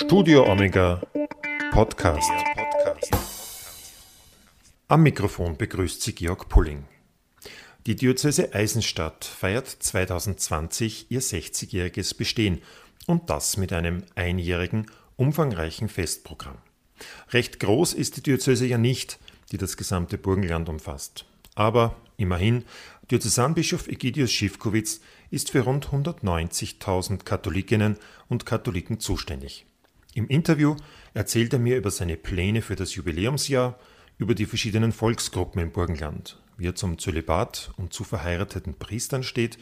Studio Omega Podcast. Am Mikrofon begrüßt Sie Georg Pulling. Die Diözese Eisenstadt feiert 2020 ihr 60-jähriges Bestehen und das mit einem einjährigen, umfangreichen Festprogramm. Recht groß ist die Diözese ja nicht, die das gesamte Burgenland umfasst. Aber immerhin, Diözesanbischof Egidius Schiffkowitz ist für rund 190.000 Katholikinnen und Katholiken zuständig. Im Interview erzählt er mir über seine Pläne für das Jubiläumsjahr, über die verschiedenen Volksgruppen im Burgenland, wie er zum Zölibat und zu verheirateten Priestern steht,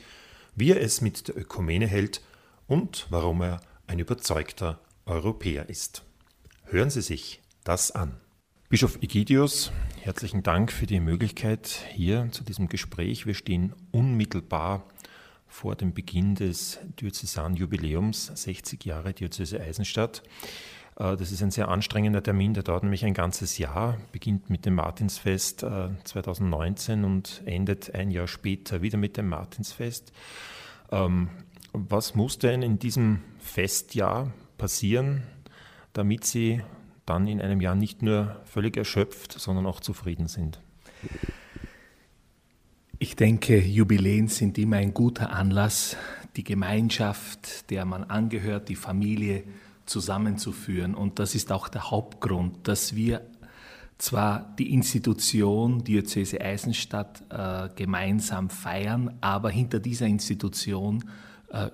wie er es mit der Ökumene hält und warum er ein überzeugter Europäer ist. Hören Sie sich das an. Bischof Egidius, herzlichen Dank für die Möglichkeit hier zu diesem Gespräch. Wir stehen unmittelbar vor dem Beginn des Diözesanjubiläums, 60 Jahre Diözese Eisenstadt. Äh, das ist ein sehr anstrengender Termin, der dauert nämlich ein ganzes Jahr, beginnt mit dem Martinsfest 2019 äh, und endet ein Jahr später wieder mit dem Martinsfest. Ähm, was muss denn in diesem Festjahr passieren, damit Sie dann in einem Jahr nicht nur völlig erschöpft, sondern auch zufrieden sind? Ich denke, Jubiläen sind immer ein guter Anlass, die Gemeinschaft, der man angehört, die Familie zusammenzuführen. Und das ist auch der Hauptgrund, dass wir zwar die Institution Diözese Eisenstadt äh, gemeinsam feiern, aber hinter dieser Institution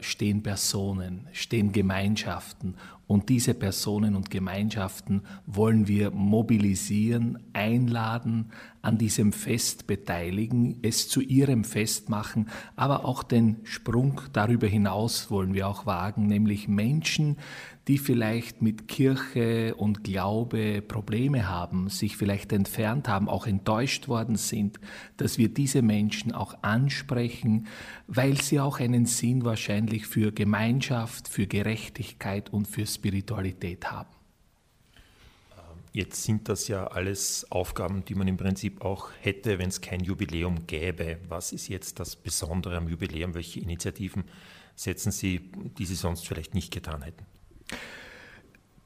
stehen Personen, stehen Gemeinschaften. Und diese Personen und Gemeinschaften wollen wir mobilisieren, einladen, an diesem Fest beteiligen, es zu ihrem Fest machen, aber auch den Sprung darüber hinaus wollen wir auch wagen, nämlich Menschen, die vielleicht mit Kirche und Glaube Probleme haben, sich vielleicht entfernt haben, auch enttäuscht worden sind, dass wir diese Menschen auch ansprechen, weil sie auch einen Sinn wahrscheinlich für Gemeinschaft, für Gerechtigkeit und für Spiritualität haben. Jetzt sind das ja alles Aufgaben, die man im Prinzip auch hätte, wenn es kein Jubiläum gäbe. Was ist jetzt das Besondere am Jubiläum? Welche Initiativen setzen Sie, die Sie sonst vielleicht nicht getan hätten?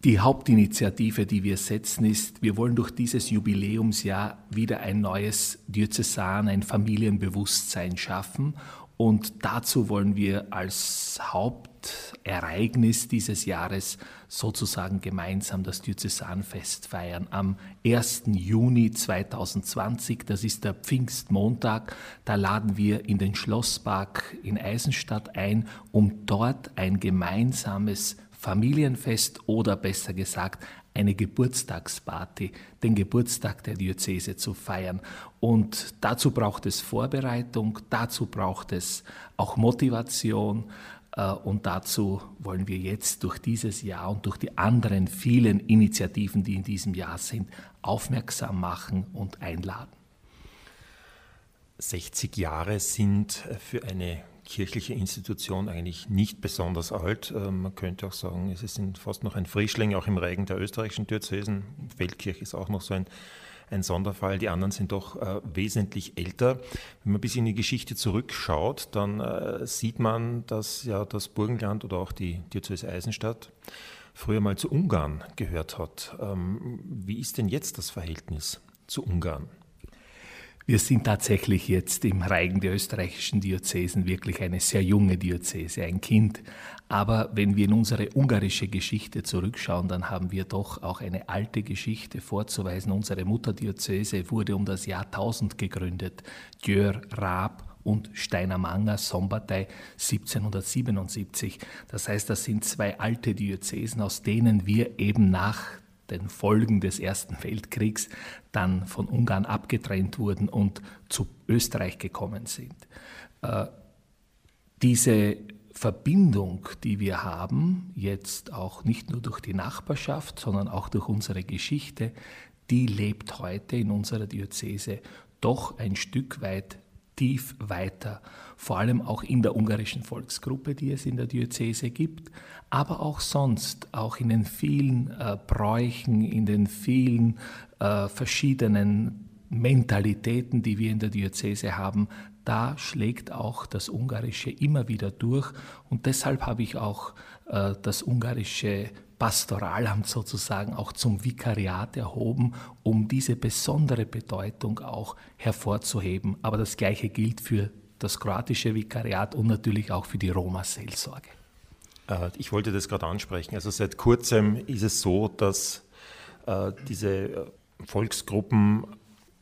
Die Hauptinitiative, die wir setzen, ist, wir wollen durch dieses Jubiläumsjahr wieder ein neues Diözesan, ein Familienbewusstsein schaffen. Und dazu wollen wir als Hauptereignis dieses Jahres sozusagen gemeinsam das Diözesanfest feiern. Am 1. Juni 2020, das ist der Pfingstmontag, da laden wir in den Schlosspark in Eisenstadt ein, um dort ein gemeinsames Familienfest oder besser gesagt eine Geburtstagsparty, den Geburtstag der Diözese zu feiern. Und dazu braucht es Vorbereitung, dazu braucht es auch Motivation. Äh, und dazu wollen wir jetzt durch dieses Jahr und durch die anderen vielen Initiativen, die in diesem Jahr sind, aufmerksam machen und einladen. 60 Jahre sind für eine kirchliche Institution eigentlich nicht besonders alt. Äh, man könnte auch sagen, es ist fast noch ein Frischling, auch im Reigen der österreichischen Diözesen. Feldkirch ist auch noch so ein, ein Sonderfall. Die anderen sind doch äh, wesentlich älter. Wenn man ein bisschen in die Geschichte zurückschaut, dann äh, sieht man, dass ja das Burgenland oder auch die Diözese Eisenstadt früher mal zu Ungarn gehört hat. Ähm, wie ist denn jetzt das Verhältnis zu Ungarn? Wir sind tatsächlich jetzt im Reigen der österreichischen Diözesen wirklich eine sehr junge Diözese, ein Kind. Aber wenn wir in unsere ungarische Geschichte zurückschauen, dann haben wir doch auch eine alte Geschichte vorzuweisen. Unsere Mutterdiözese wurde um das Jahr 1000 gegründet. Djör, Raab und Steinermanger, Sombatei 1777. Das heißt, das sind zwei alte Diözesen, aus denen wir eben nach den Folgen des Ersten Weltkriegs dann von Ungarn abgetrennt wurden und zu Österreich gekommen sind. Äh, diese Verbindung, die wir haben, jetzt auch nicht nur durch die Nachbarschaft, sondern auch durch unsere Geschichte, die lebt heute in unserer Diözese doch ein Stück weit tief weiter, vor allem auch in der ungarischen Volksgruppe, die es in der Diözese gibt, aber auch sonst, auch in den vielen äh, Bräuchen, in den vielen äh, verschiedenen Mentalitäten, die wir in der Diözese haben, da schlägt auch das Ungarische immer wieder durch und deshalb habe ich auch äh, das ungarische Pastoralamt sozusagen auch zum Vikariat erhoben, um diese besondere Bedeutung auch hervorzuheben. Aber das Gleiche gilt für das kroatische Vikariat und natürlich auch für die Roma-Seelsorge. Äh, ich wollte das gerade ansprechen. Also seit kurzem ist es so, dass äh, diese äh, Volksgruppen,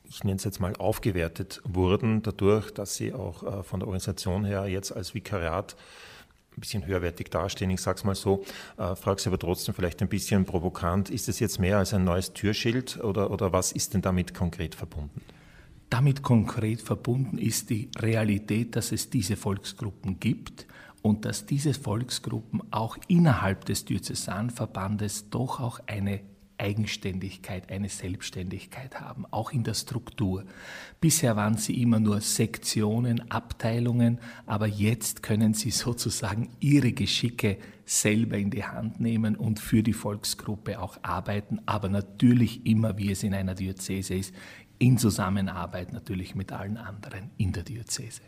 ich nenne es jetzt mal, aufgewertet wurden, dadurch, dass sie auch von der Organisation her jetzt als Vikariat ein bisschen höherwertig dastehen, ich sage es mal so. Äh, Frage Sie aber trotzdem vielleicht ein bisschen provokant, ist es jetzt mehr als ein neues Türschild oder, oder was ist denn damit konkret verbunden? Damit konkret verbunden ist die Realität, dass es diese Volksgruppen gibt und dass diese Volksgruppen auch innerhalb des Diözesanverbandes doch auch eine Eigenständigkeit, eine Selbstständigkeit haben, auch in der Struktur. Bisher waren sie immer nur Sektionen, Abteilungen, aber jetzt können sie sozusagen ihre Geschicke selber in die Hand nehmen und für die Volksgruppe auch arbeiten, aber natürlich immer, wie es in einer Diözese ist, in Zusammenarbeit natürlich mit allen anderen in der Diözese.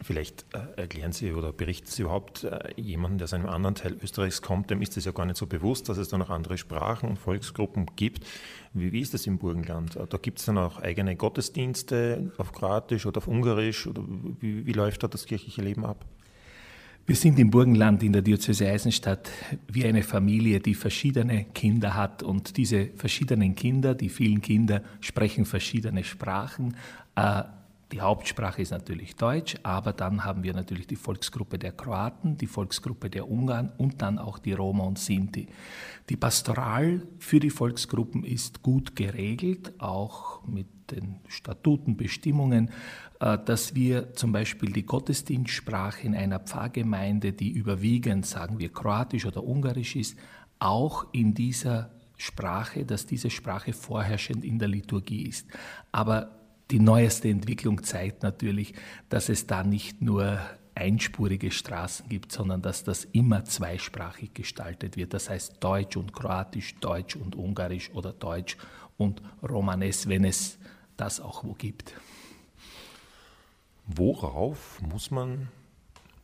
Vielleicht äh, erklären Sie oder berichten Sie überhaupt äh, jemanden, der aus einem anderen Teil Österreichs kommt, dem ist es ja gar nicht so bewusst, dass es da noch andere Sprachen und Volksgruppen gibt. Wie, wie ist das im Burgenland? Äh, da gibt es dann auch eigene Gottesdienste auf Kroatisch oder auf Ungarisch oder wie, wie läuft da das kirchliche Leben ab? Wir sind im Burgenland in der Diözese Eisenstadt wie eine Familie, die verschiedene Kinder hat und diese verschiedenen Kinder, die vielen Kinder, sprechen verschiedene Sprachen. Äh, die Hauptsprache ist natürlich Deutsch, aber dann haben wir natürlich die Volksgruppe der Kroaten, die Volksgruppe der Ungarn und dann auch die Roma und Sinti. Die Pastoral für die Volksgruppen ist gut geregelt, auch mit den Statuten, Bestimmungen, äh, dass wir zum Beispiel die Gottesdienstsprache in einer Pfarrgemeinde, die überwiegend, sagen wir, kroatisch oder ungarisch ist, auch in dieser Sprache, dass diese Sprache vorherrschend in der Liturgie ist. Aber die neueste Entwicklung zeigt natürlich, dass es da nicht nur einspurige Straßen gibt, sondern dass das immer zweisprachig gestaltet wird. Das heißt Deutsch und Kroatisch, Deutsch und Ungarisch oder Deutsch und Romanes, wenn es das auch wo gibt. Worauf muss man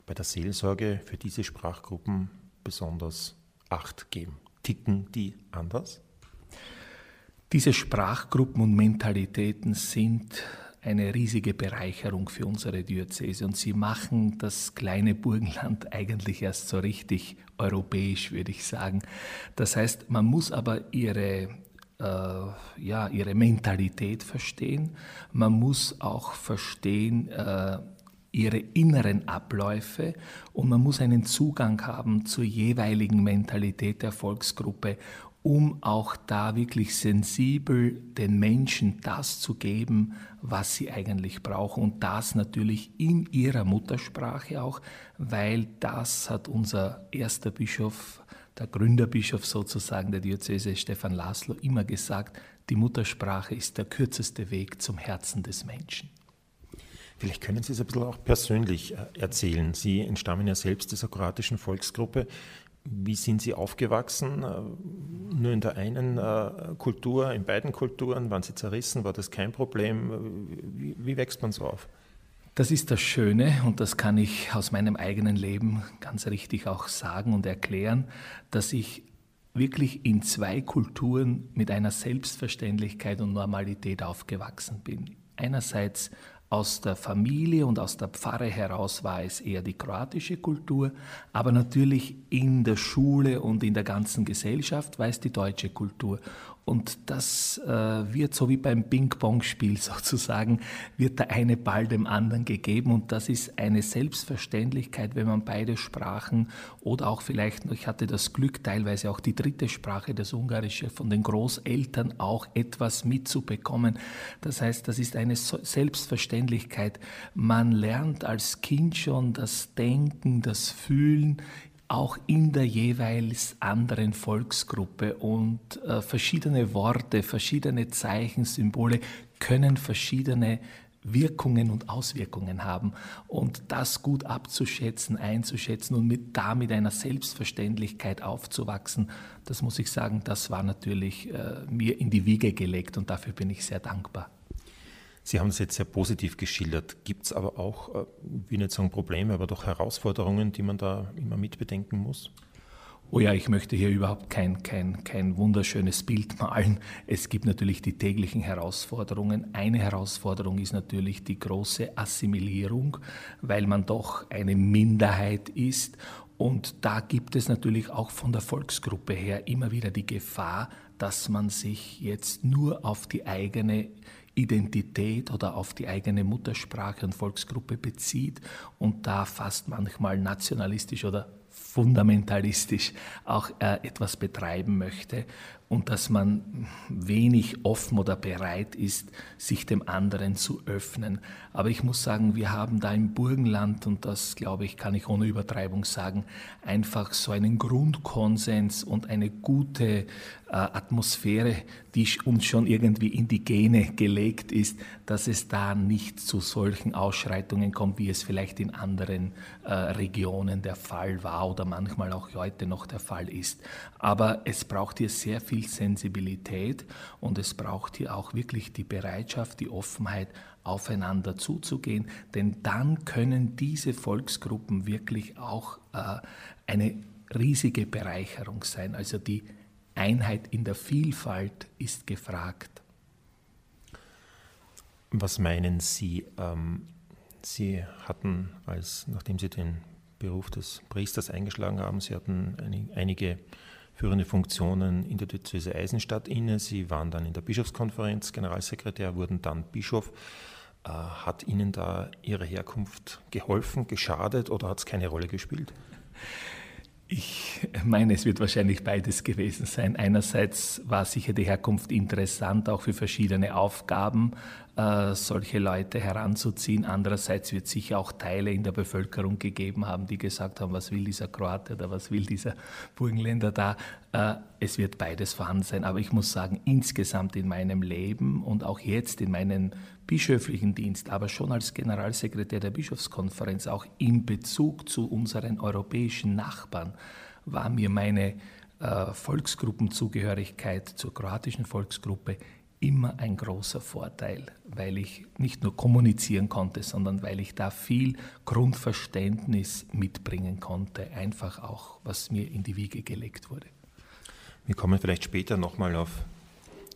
bei der Seelsorge für diese Sprachgruppen besonders Acht geben? Ticken die anders? Diese Sprachgruppen und Mentalitäten sind eine riesige Bereicherung für unsere Diözese und sie machen das kleine Burgenland eigentlich erst so richtig europäisch, würde ich sagen. Das heißt, man muss aber ihre äh, ja, ihre Mentalität verstehen. Man muss auch verstehen äh, ihre inneren Abläufe und man muss einen Zugang haben zur jeweiligen Mentalität der Volksgruppe um auch da wirklich sensibel den Menschen das zu geben, was sie eigentlich brauchen. Und das natürlich in ihrer Muttersprache auch, weil das hat unser erster Bischof, der Gründerbischof sozusagen der Diözese Stefan Laszlo, immer gesagt, die Muttersprache ist der kürzeste Weg zum Herzen des Menschen. Vielleicht können Sie es ein bisschen auch persönlich äh, erzählen. Sie entstammen ja selbst dieser kroatischen Volksgruppe. Wie sind Sie aufgewachsen? Äh, nur in der einen äh, Kultur, in beiden Kulturen? Waren Sie zerrissen? War das kein Problem? Wie, wie wächst man so auf? Das ist das Schöne und das kann ich aus meinem eigenen Leben ganz richtig auch sagen und erklären, dass ich wirklich in zwei Kulturen mit einer Selbstverständlichkeit und Normalität aufgewachsen bin. Einerseits aus der Familie und aus der Pfarre heraus war es eher die kroatische Kultur, aber natürlich in der Schule und in der ganzen Gesellschaft war es die deutsche Kultur. Und das äh, wird so wie beim Ping-Pong-Spiel sozusagen, wird der eine Ball dem anderen gegeben. Und das ist eine Selbstverständlichkeit, wenn man beide Sprachen oder auch vielleicht, ich hatte das Glück, teilweise auch die dritte Sprache, das Ungarische, von den Großeltern auch etwas mitzubekommen. Das heißt, das ist eine Selbstverständlichkeit. Man lernt als Kind schon das Denken, das Fühlen auch in der jeweils anderen Volksgruppe und äh, verschiedene Worte, verschiedene Zeichen, Symbole können verschiedene Wirkungen und Auswirkungen haben. Und das gut abzuschätzen, einzuschätzen und mit damit einer Selbstverständlichkeit aufzuwachsen, das muss ich sagen, das war natürlich äh, mir in die Wiege gelegt und dafür bin ich sehr dankbar. Sie haben es jetzt sehr positiv geschildert. Gibt es aber auch, äh, ich will nicht sagen Probleme, aber doch Herausforderungen, die man da immer mitbedenken muss? Oh ja, ich möchte hier überhaupt kein, kein, kein wunderschönes Bild malen. Es gibt natürlich die täglichen Herausforderungen. Eine Herausforderung ist natürlich die große Assimilierung, weil man doch eine Minderheit ist. Und da gibt es natürlich auch von der Volksgruppe her immer wieder die Gefahr, dass man sich jetzt nur auf die eigene Identität oder auf die eigene Muttersprache und Volksgruppe bezieht und da fast manchmal nationalistisch oder fundamentalistisch auch äh, etwas betreiben möchte und dass man wenig offen oder bereit ist, sich dem anderen zu öffnen. Aber ich muss sagen, wir haben da im Burgenland, und das glaube ich, kann ich ohne Übertreibung sagen, einfach so einen Grundkonsens und eine gute äh, Atmosphäre, die uns schon irgendwie in die Gene gelegt ist, dass es da nicht zu solchen Ausschreitungen kommt, wie es vielleicht in anderen äh, Regionen der Fall war oder manchmal auch heute noch der Fall ist. Aber es braucht hier sehr viel Sensibilität und es braucht hier auch wirklich die Bereitschaft, die Offenheit, aufeinander zuzugehen, denn dann können diese Volksgruppen wirklich auch äh, eine riesige Bereicherung sein. Also die Einheit in der Vielfalt ist gefragt. Was meinen Sie? Ähm, Sie hatten, als nachdem Sie den Beruf des Priesters eingeschlagen haben, Sie hatten einige führende Funktionen in der Diözese Eisenstadt inne. Sie waren dann in der Bischofskonferenz Generalsekretär, wurden dann Bischof. Äh, hat Ihnen da Ihre Herkunft geholfen, geschadet oder hat es keine Rolle gespielt? Ich meine, es wird wahrscheinlich beides gewesen sein. Einerseits war sicher die Herkunft interessant, auch für verschiedene Aufgaben äh, solche Leute heranzuziehen. Andererseits wird sicher auch Teile in der Bevölkerung gegeben haben, die gesagt haben, was will dieser Kroate oder was will dieser Burgenländer da. Äh, es wird beides vorhanden sein. Aber ich muss sagen, insgesamt in meinem Leben und auch jetzt in meinem bischöflichen Dienst, aber schon als Generalsekretär der Bischofskonferenz, auch in Bezug zu unseren europäischen Nachbarn, war mir meine äh, Volksgruppenzugehörigkeit zur kroatischen Volksgruppe immer ein großer Vorteil, weil ich nicht nur kommunizieren konnte, sondern weil ich da viel Grundverständnis mitbringen konnte, einfach auch, was mir in die Wiege gelegt wurde. Wir kommen vielleicht später nochmal auf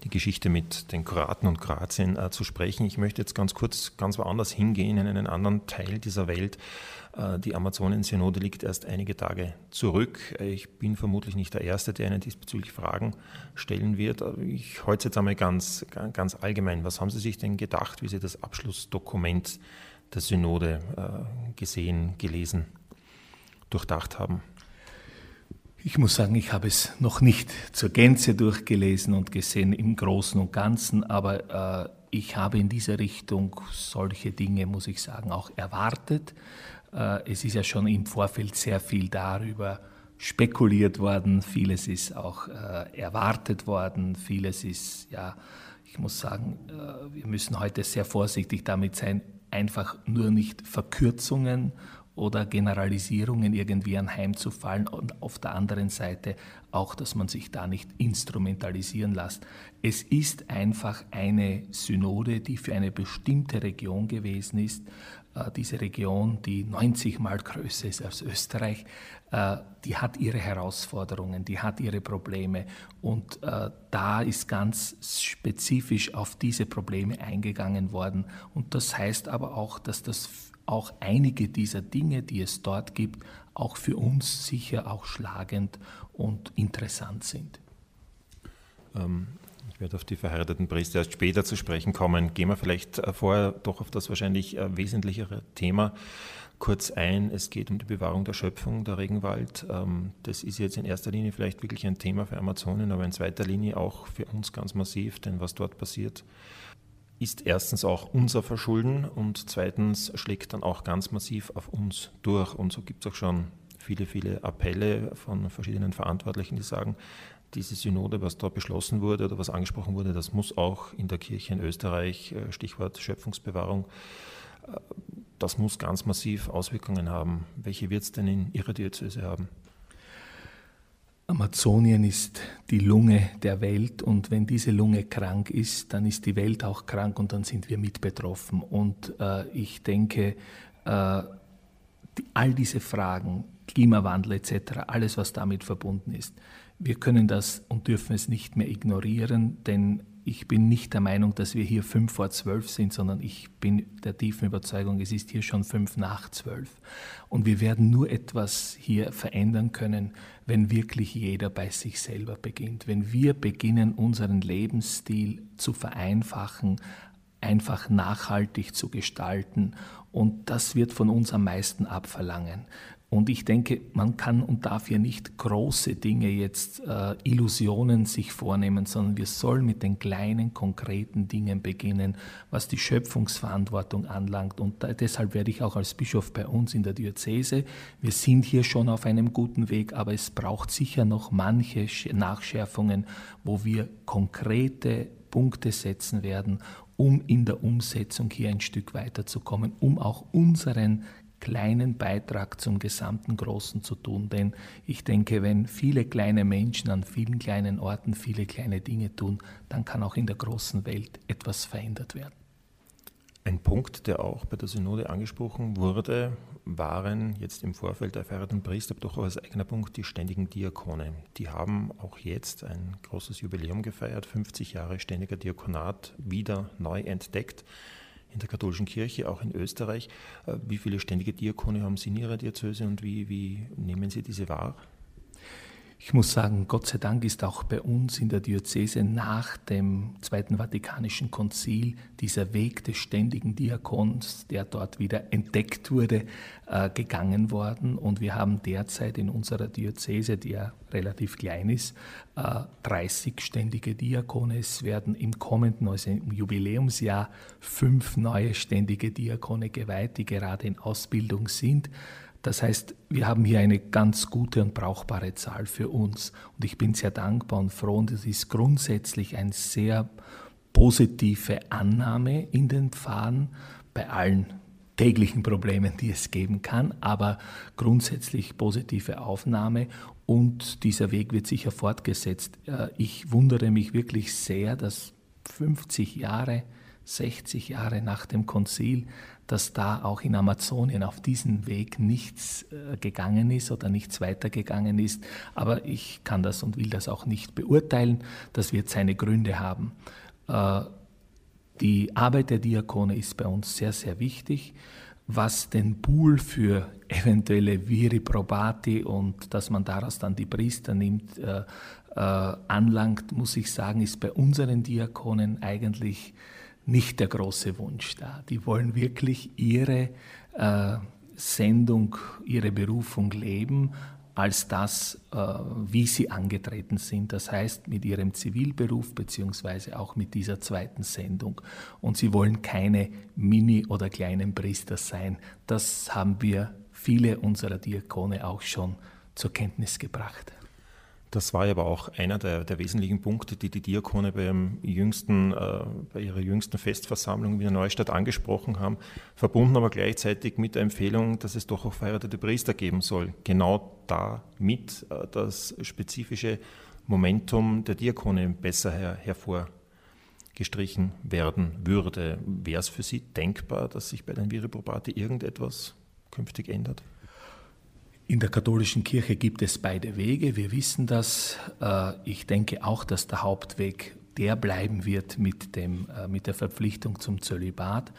die Geschichte mit den Kroaten und Kroatien äh, zu sprechen. Ich möchte jetzt ganz kurz ganz woanders hingehen, in einen anderen Teil dieser Welt. Äh, die Amazonen-Synode liegt erst einige Tage zurück. Ich bin vermutlich nicht der Erste, der Ihnen diesbezüglich Fragen stellen wird. Ich heute jetzt einmal ganz, ganz allgemein. Was haben Sie sich denn gedacht, wie Sie das Abschlussdokument der Synode äh, gesehen, gelesen, durchdacht haben? Ich muss sagen, ich habe es noch nicht zur Gänze durchgelesen und gesehen im Großen und Ganzen, aber äh, ich habe in dieser Richtung solche Dinge, muss ich sagen, auch erwartet. Äh, es ist ja schon im Vorfeld sehr viel darüber spekuliert worden, vieles ist auch äh, erwartet worden, vieles ist, ja, ich muss sagen, äh, wir müssen heute sehr vorsichtig damit sein, einfach nur nicht Verkürzungen oder Generalisierungen irgendwie anheimzufallen und auf der anderen Seite auch, dass man sich da nicht instrumentalisieren lässt. Es ist einfach eine Synode, die für eine bestimmte Region gewesen ist. Äh, diese Region, die 90 Mal größer ist als Österreich, äh, die hat ihre Herausforderungen, die hat ihre Probleme und äh, da ist ganz spezifisch auf diese Probleme eingegangen worden. Und das heißt aber auch, dass das auch einige dieser Dinge, die es dort gibt, auch für uns sicher auch schlagend und interessant sind. Ähm, ich werde auf die verheirateten Priester erst später zu sprechen kommen. Gehen wir vielleicht äh, vorher doch auf das wahrscheinlich äh, wesentlichere Thema kurz ein. Es geht um die Bewahrung der Schöpfung, der Regenwald. Ähm, das ist jetzt in erster Linie vielleicht wirklich ein Thema für Amazonen, aber in zweiter Linie auch für uns ganz massiv, denn was dort passiert, ist erstens auch unser Verschulden und zweitens schlägt dann auch ganz massiv auf uns durch. Und so gibt es auch schon viele, viele Appelle von verschiedenen Verantwortlichen, die sagen, diese Synode, was da beschlossen wurde oder was angesprochen wurde, das muss auch in der Kirche in Österreich, äh, Stichwort Schöpfungsbewahrung, äh, das muss ganz massiv Auswirkungen haben. Welche wird es denn in Ihrer Diözese haben? Amazonien ist die Lunge der Welt und wenn diese Lunge krank ist, dann ist die Welt auch krank und dann sind wir mit betroffen. Und äh, ich denke, äh, die, all diese Fragen Klimawandel etc., alles, was damit verbunden ist. Wir können das und dürfen es nicht mehr ignorieren, denn ich bin nicht der Meinung, dass wir hier fünf vor zwölf sind, sondern ich bin der tiefen Überzeugung, es ist hier schon fünf nach zwölf. Und wir werden nur etwas hier verändern können, wenn wirklich jeder bei sich selber beginnt. Wenn wir beginnen, unseren Lebensstil zu vereinfachen, einfach nachhaltig zu gestalten. Und das wird von uns am meisten abverlangen. Und ich denke, man kann und darf hier nicht große Dinge jetzt, äh, Illusionen sich vornehmen, sondern wir sollen mit den kleinen, konkreten Dingen beginnen, was die Schöpfungsverantwortung anlangt. Und da, deshalb werde ich auch als Bischof bei uns in der Diözese, wir sind hier schon auf einem guten Weg, aber es braucht sicher noch manche Nachschärfungen, wo wir konkrete Punkte setzen werden, um in der Umsetzung hier ein Stück weiterzukommen, um auch unseren kleinen Beitrag zum gesamten Großen zu tun. Denn ich denke, wenn viele kleine Menschen an vielen kleinen Orten viele kleine Dinge tun, dann kann auch in der großen Welt etwas verändert werden. Ein Punkt, der auch bei der Synode angesprochen wurde, waren jetzt im Vorfeld der feierten Priester, aber doch auch als eigener Punkt die ständigen Diakone. Die haben auch jetzt ein großes Jubiläum gefeiert, 50 Jahre ständiger Diakonat wieder neu entdeckt in der katholischen Kirche, auch in Österreich. Äh, wie viele ständige Diakone haben Sie in Ihrer Diözese und wie, wie nehmen Sie diese wahr? Ich muss sagen, Gott sei Dank ist auch bei uns in der Diözese nach dem Zweiten Vatikanischen Konzil dieser Weg des ständigen Diakons, der dort wieder entdeckt wurde, äh, gegangen worden. Und wir haben derzeit in unserer Diözese, die ja relativ klein ist, 30 äh, ständige Diakone. Es werden im kommenden, also im Jubiläumsjahr, fünf neue ständige Diakone geweiht, die gerade in Ausbildung sind. Das heißt, wir haben hier eine ganz gute und brauchbare Zahl für uns. Und ich bin sehr dankbar und froh und es ist grundsätzlich eine sehr positive Annahme in den Pfaden bei allen täglichen Problemen, die es geben kann, aber grundsätzlich positive Aufnahme und dieser Weg wird sicher fortgesetzt. Äh, ich wundere mich wirklich sehr, dass 50 Jahre, 60 Jahre nach dem Konzil dass da auch in Amazonien auf diesem Weg nichts äh, gegangen ist oder nichts weitergegangen ist. Aber ich kann das und will das auch nicht beurteilen. Das wird seine Gründe haben. Äh, die Arbeit der Diakone ist bei uns sehr, sehr wichtig. Was den Pool für eventuelle Viri probati und dass man daraus dann die Priester nimmt, äh, anlangt, muss ich sagen, ist bei unseren Diakonen eigentlich nicht der große Wunsch da. Die wollen wirklich ihre äh, Sendung, ihre Berufung leben als das, äh, wie sie angetreten sind. Das heißt, mit ihrem Zivilberuf beziehungsweise auch mit dieser zweiten Sendung. Und sie wollen keine Mini- oder kleinen Priester sein. Das haben wir viele unserer Diakone auch schon zur Kenntnis gebracht. Das war aber auch einer der, der, wesentlichen Punkte, die die Diakone beim jüngsten, äh, bei ihrer jüngsten Festversammlung in der Neustadt angesprochen haben, verbunden aber gleichzeitig mit der Empfehlung, dass es doch auch verheiratete Priester geben soll. Genau damit äh, das spezifische Momentum der Diakone besser her, hervorgestrichen werden würde. Wäre es für Sie denkbar, dass sich bei den Viriprobati irgendetwas künftig ändert? In der katholischen Kirche gibt es beide Wege, wir wissen das. Äh, ich denke auch, dass der Hauptweg der bleiben wird mit, dem, äh, mit der Verpflichtung zum Zölibat.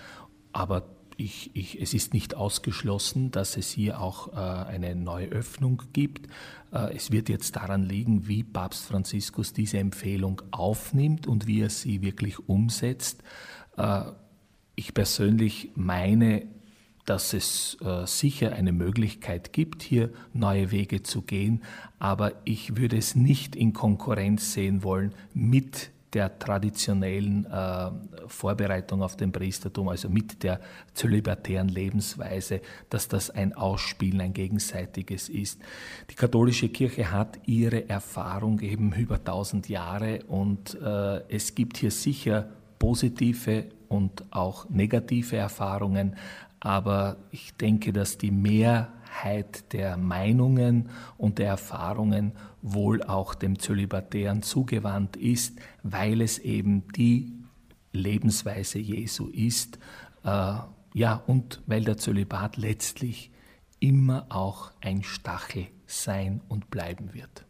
Aber ich, ich, es ist nicht ausgeschlossen, dass es hier auch äh, eine Neuöffnung gibt. es wird jetzt daran liegen, wie Papst Franziskus diese Empfehlung aufnimmt und wie er sie wirklich umsetzt. ich persönlich meine, dass es äh, sicher eine Möglichkeit gibt, hier neue Wege zu gehen, aber ich würde es nicht in Konkurrenz sehen wollen mit der traditionellen äh, Vorbereitung auf den Priestertum, also mit der zölibatären Lebensweise, dass das ein Ausspielen, ein gegenseitiges ist. Die katholische Kirche hat ihre Erfahrung eben über tausend Jahre und äh, es gibt hier sicher positive und auch negative Erfahrungen, aber ich denke, dass die Mehrheit der Meinungen und der Erfahrungen wohl auch dem Zölibatären zugewandt ist, weil es eben die Lebensweise Jesu ist. Äh, ja, und weil der Zölibat letztlich immer auch ein Stachel sein und bleiben wird.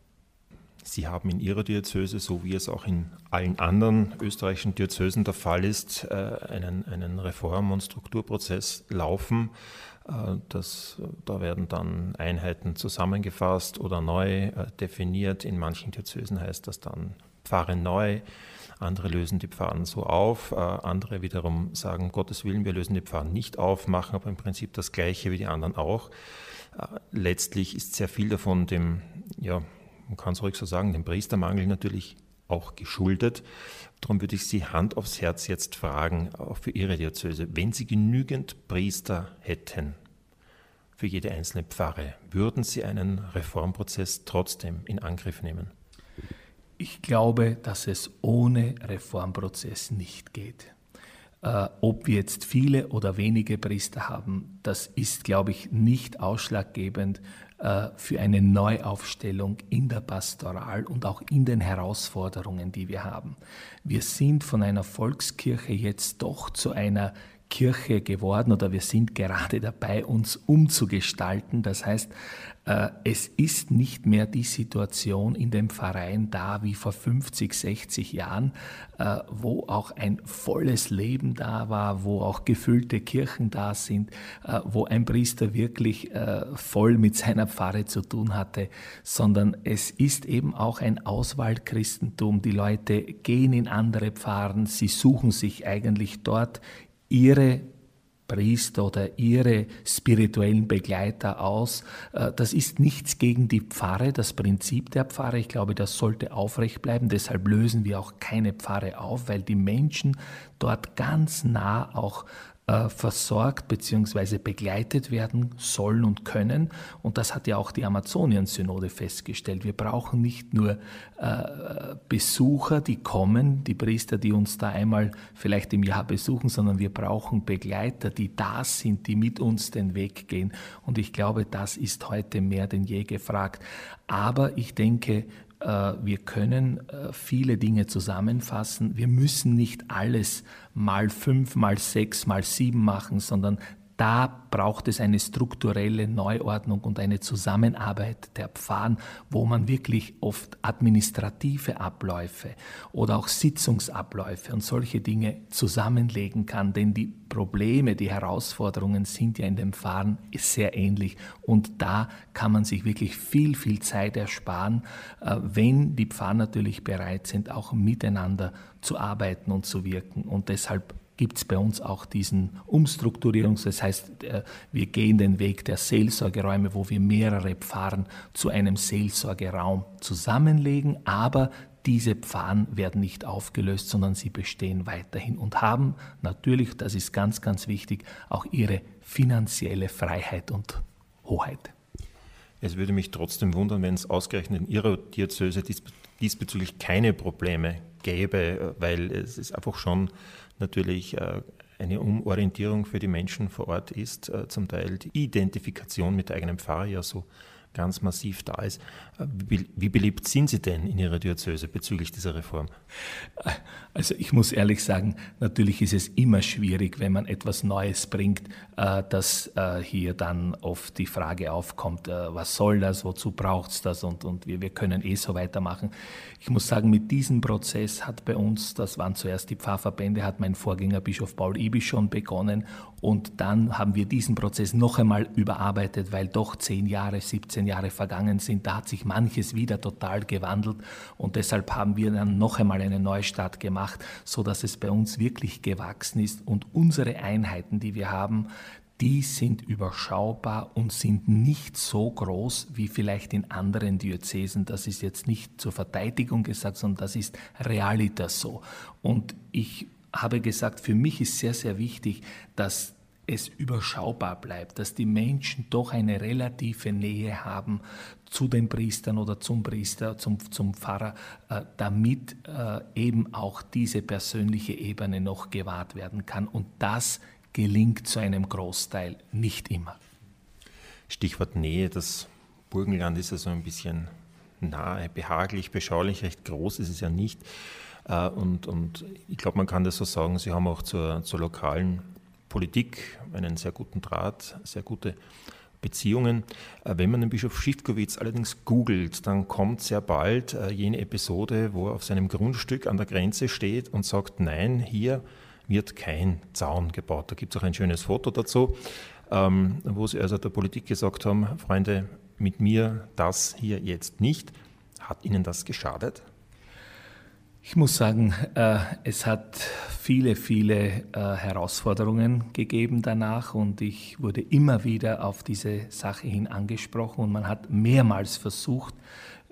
Sie haben in Ihrer Diözese, so wie es auch in allen anderen österreichischen Diözesen der Fall ist, äh, einen, einen Reform- und Strukturprozess laufen. Äh, das, da werden dann Einheiten zusammengefasst oder neu äh, definiert. In manchen Diözesen heißt das dann Pfarre neu. Andere lösen die Pfarren so auf. Andere wiederum sagen, Gottes Willen, wir lösen die Pfarren nicht auf, machen aber im Prinzip das Gleiche wie die anderen auch. Letztlich ist sehr viel davon dem, ja, man kann es ruhig so sagen, dem Priestermangel natürlich auch geschuldet. Darum würde ich Sie Hand aufs Herz jetzt fragen, auch für Ihre Diözese, wenn Sie genügend Priester hätten für jede einzelne Pfarre, würden Sie einen Reformprozess trotzdem in Angriff nehmen? Ich glaube, dass es ohne Reformprozess nicht geht. Äh, ob wir jetzt viele oder wenige Priester haben, das ist, glaube ich, nicht ausschlaggebend für eine Neuaufstellung in der Pastoral und auch in den Herausforderungen, die wir haben. Wir sind von einer Volkskirche jetzt doch zu einer Kirche geworden oder wir sind gerade dabei, uns umzugestalten. Das heißt, äh, es ist nicht mehr die Situation in dem Verein da wie vor 50, 60 Jahren, äh, wo auch ein volles Leben da war, wo auch gefüllte Kirchen da sind, äh, wo ein Priester wirklich voll mit seiner Pfarre zu tun hatte, sondern es ist eben auch ein Auswahlchristentum. Die Leute gehen in andere Pfarren, sie suchen sich eigentlich dort ihre Priester oder ihre spirituellen Begleiter aus. Äh, das ist nichts gegen die Pfarre, das Prinzip der Pfarre. Ich glaube, das sollte aufrecht bleiben. Deshalb lösen wir auch keine Pfarre auf, weil die Menschen dort ganz nah auch versorgt bzw. begleitet werden sollen und können. Und das hat ja auch die Amazonien-Synode festgestellt. Wir brauchen nicht nur äh, Besucher, die kommen, die Priester, die uns da einmal vielleicht im Jahr besuchen, sondern wir brauchen Begleiter, die da sind, die mit uns den Weg gehen. Und ich glaube, das ist heute mehr denn je gefragt. Aber ich denke, äh, wir können äh, viele Dinge zusammenfassen. Wir müssen nicht alles mal fünf, mal sechs, mal sieben machen, sondern da braucht es eine strukturelle Neuordnung und eine Zusammenarbeit der Pfarren, wo man wirklich oft administrative Abläufe oder auch Sitzungsabläufe und solche Dinge zusammenlegen kann. Denn die Probleme, die Herausforderungen sind ja in den Pfarren sehr ähnlich. Und da kann man sich wirklich viel, viel Zeit ersparen, äh, wenn die Pfarren natürlich bereit sind, auch miteinander zu arbeiten und zu wirken. Und deshalb gibt es bei uns auch diesen Umstrukturierungs, das heißt, äh, wir gehen den Weg der Seelsorgeräume, wo wir mehrere Pfarren zu einem Seelsorgeraum zusammenlegen, aber diese Pfarren werden nicht aufgelöst, sondern sie bestehen weiterhin und haben natürlich, das ist ganz, ganz wichtig, auch ihre finanzielle Freiheit und Hoheit. Es würde mich trotzdem wundern, wenn es ausgerechnet in Ihrer Diözese diesbezüglich keine Probleme gäbe, äh, weil es ist einfach schon natürlich äh, eine Umorientierung für die Menschen vor Ort ist, äh, zum Teil die Identifikation mit der eigenen Pfarrer ja so ganz massiv da ist. Äh, wie beliebt sind Sie denn in Ihrer Diözese bezüglich dieser Reform? Also ich muss ehrlich sagen, natürlich ist es immer schwierig, wenn man etwas Neues bringt, äh, dass äh, hier dann oft die Frage aufkommt, was soll das, wozu braucht es das und, und wir, wir können eh so weitermachen. Ich muss sagen, mit diesem Prozess hat bei uns, das waren zuerst die Pfarrverbände, hat mein Vorgänger Bischof Paul Ibisch schon begonnen und dann haben wir diesen Prozess noch einmal überarbeitet, weil doch zehn Jahre, 17 Jahre vergangen sind. Da hat sich manches wieder total gewandelt und deshalb haben wir dann noch einmal einen Neustart gemacht, so dass es bei uns wirklich gewachsen ist und unsere Einheiten, die wir haben, die sind überschaubar und sind nicht so groß wie vielleicht in anderen Diözesen. Das ist jetzt nicht zur Verteidigung gesagt, sondern das ist Realitas so. Und ich habe gesagt, für mich ist sehr, sehr wichtig, dass es überschaubar bleibt, dass die Menschen doch eine relative Nähe haben zu den Priestern oder zum Priester, zum, zum Pfarrer, äh, damit äh, eben auch diese persönliche Ebene noch gewahrt werden kann. Und das gelingt zu einem Großteil nicht immer. Stichwort Nähe, das Burgenland ist ja so ein bisschen nahe, behaglich, beschaulich, recht groß ist es ja nicht. Äh, und, und ich glaube, man kann das so sagen, Sie haben auch zur, zur lokalen Politik einen sehr guten Draht, sehr gute Beziehungen. Äh, wenn man den Bischof Schiffkowitz allerdings googelt, dann kommt sehr bald äh, jene Episode, wo er auf seinem Grundstück an der Grenze steht und sagt, nein, hier wird kein Zaun gebaut. Da gibt es auch ein schönes Foto dazu, ähm, wo sie also der Politik gesagt haben, Freunde, mit mir das hier jetzt nicht. Hat Ihnen das geschadet? Ich muss sagen, äh, es hat viele, viele äh, Herausforderungen gegeben danach und ich wurde immer wieder auf diese Sache hin angesprochen und man hat mehrmals versucht,